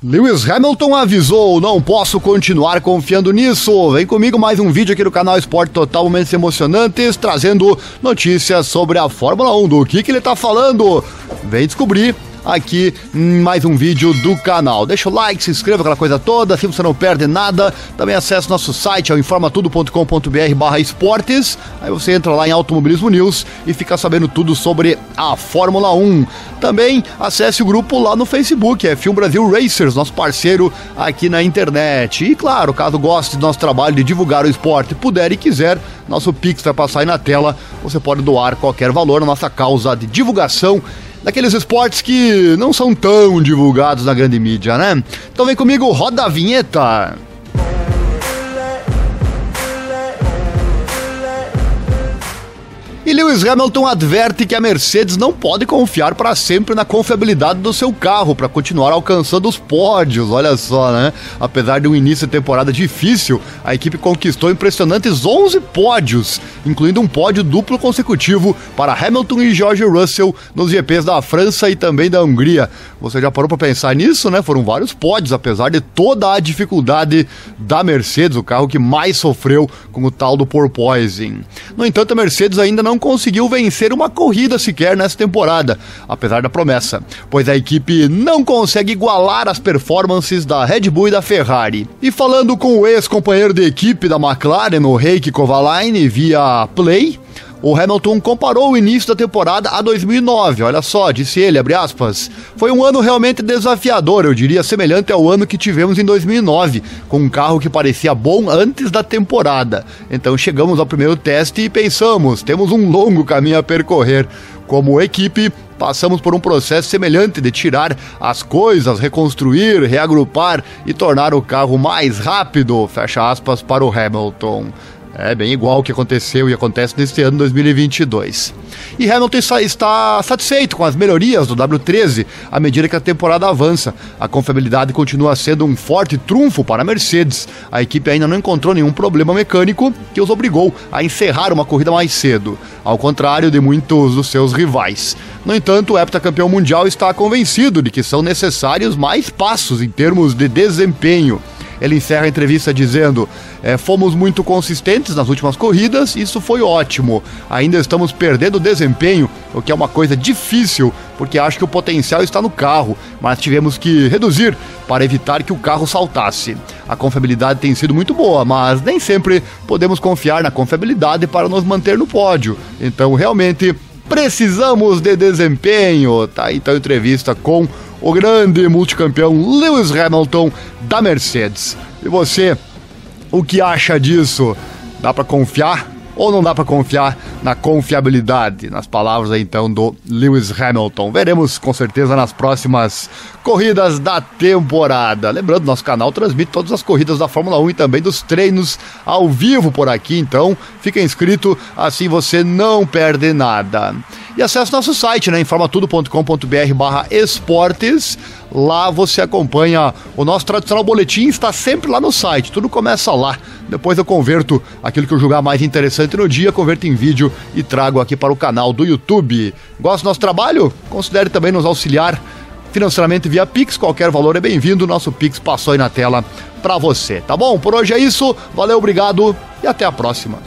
Lewis Hamilton avisou, não posso continuar confiando nisso. Vem comigo mais um vídeo aqui no canal Esporte Total Momentos Emocionantes, trazendo notícias sobre a Fórmula 1, do que, que ele tá falando. Vem descobrir aqui em mais um vídeo do canal. Deixa o like, se inscreva, aquela coisa toda, assim você não perde nada. Também acesse nosso site, é o informatudo.com.br barra esportes. Aí você entra lá em Automobilismo News e fica sabendo tudo sobre a Fórmula 1. Também acesse o grupo lá no Facebook, é Film Brasil Racers, nosso parceiro aqui na internet. E claro, caso goste do nosso trabalho de divulgar o esporte, puder e quiser, nosso Pix vai passar aí na tela. Você pode doar qualquer valor na nossa causa de divulgação daqueles esportes que não são tão divulgados na grande mídia, né? Então vem comigo, roda a vinheta. E Lewis Hamilton adverte que a Mercedes não pode confiar para sempre na confiabilidade do seu carro para continuar alcançando os pódios. Olha só, né? Apesar de um início de temporada difícil, a equipe conquistou impressionantes 11 pódios, incluindo um pódio duplo consecutivo para Hamilton e George Russell nos GPs da França e também da Hungria. Você já parou para pensar nisso, né? Foram vários pódios, apesar de toda a dificuldade da Mercedes, o carro que mais sofreu com o tal do porpoising. No entanto, a Mercedes ainda não conseguiu vencer uma corrida sequer nessa temporada, apesar da promessa, pois a equipe não consegue igualar as performances da Red Bull e da Ferrari. E falando com o ex-companheiro de equipe da McLaren, o Heikki Kovalainen, via Play, o Hamilton comparou o início da temporada a 2009. Olha só, disse ele, abre aspas. Foi um ano realmente desafiador, eu diria semelhante ao ano que tivemos em 2009, com um carro que parecia bom antes da temporada. Então chegamos ao primeiro teste e pensamos, temos um longo caminho a percorrer. Como equipe, passamos por um processo semelhante de tirar as coisas, reconstruir, reagrupar e tornar o carro mais rápido, fecha aspas para o Hamilton. É bem igual o que aconteceu e acontece neste ano 2022. E Hamilton está satisfeito com as melhorias do W13 à medida que a temporada avança. A confiabilidade continua sendo um forte trunfo para a Mercedes. A equipe ainda não encontrou nenhum problema mecânico que os obrigou a encerrar uma corrida mais cedo, ao contrário de muitos dos seus rivais. No entanto, o heptacampeão mundial está convencido de que são necessários mais passos em termos de desempenho. Ele encerra a entrevista dizendo: é, Fomos muito consistentes nas últimas corridas, isso foi ótimo. Ainda estamos perdendo desempenho, o que é uma coisa difícil, porque acho que o potencial está no carro, mas tivemos que reduzir para evitar que o carro saltasse. A confiabilidade tem sido muito boa, mas nem sempre podemos confiar na confiabilidade para nos manter no pódio. Então, realmente, precisamos de desempenho. Tá então entrevista com o grande multicampeão Lewis Hamilton da Mercedes. E você, o que acha disso? Dá para confiar? ou não dá para confiar na confiabilidade? Nas palavras então do Lewis Hamilton. Veremos com certeza nas próximas corridas da temporada. Lembrando, nosso canal transmite todas as corridas da Fórmula 1 e também dos treinos ao vivo por aqui, então fica inscrito, assim você não perde nada. E acesse nosso site, né, informatudo.com.br barra esportes. Lá você acompanha o nosso tradicional boletim, está sempre lá no site, tudo começa lá. Depois eu converto aquilo que eu julgar mais interessante no dia, converto em vídeo e trago aqui para o canal do YouTube. Gosta do nosso trabalho? Considere também nos auxiliar financeiramente via Pix, qualquer valor é bem-vindo. Nosso Pix passou aí na tela para você, tá bom? Por hoje é isso. Valeu, obrigado e até a próxima.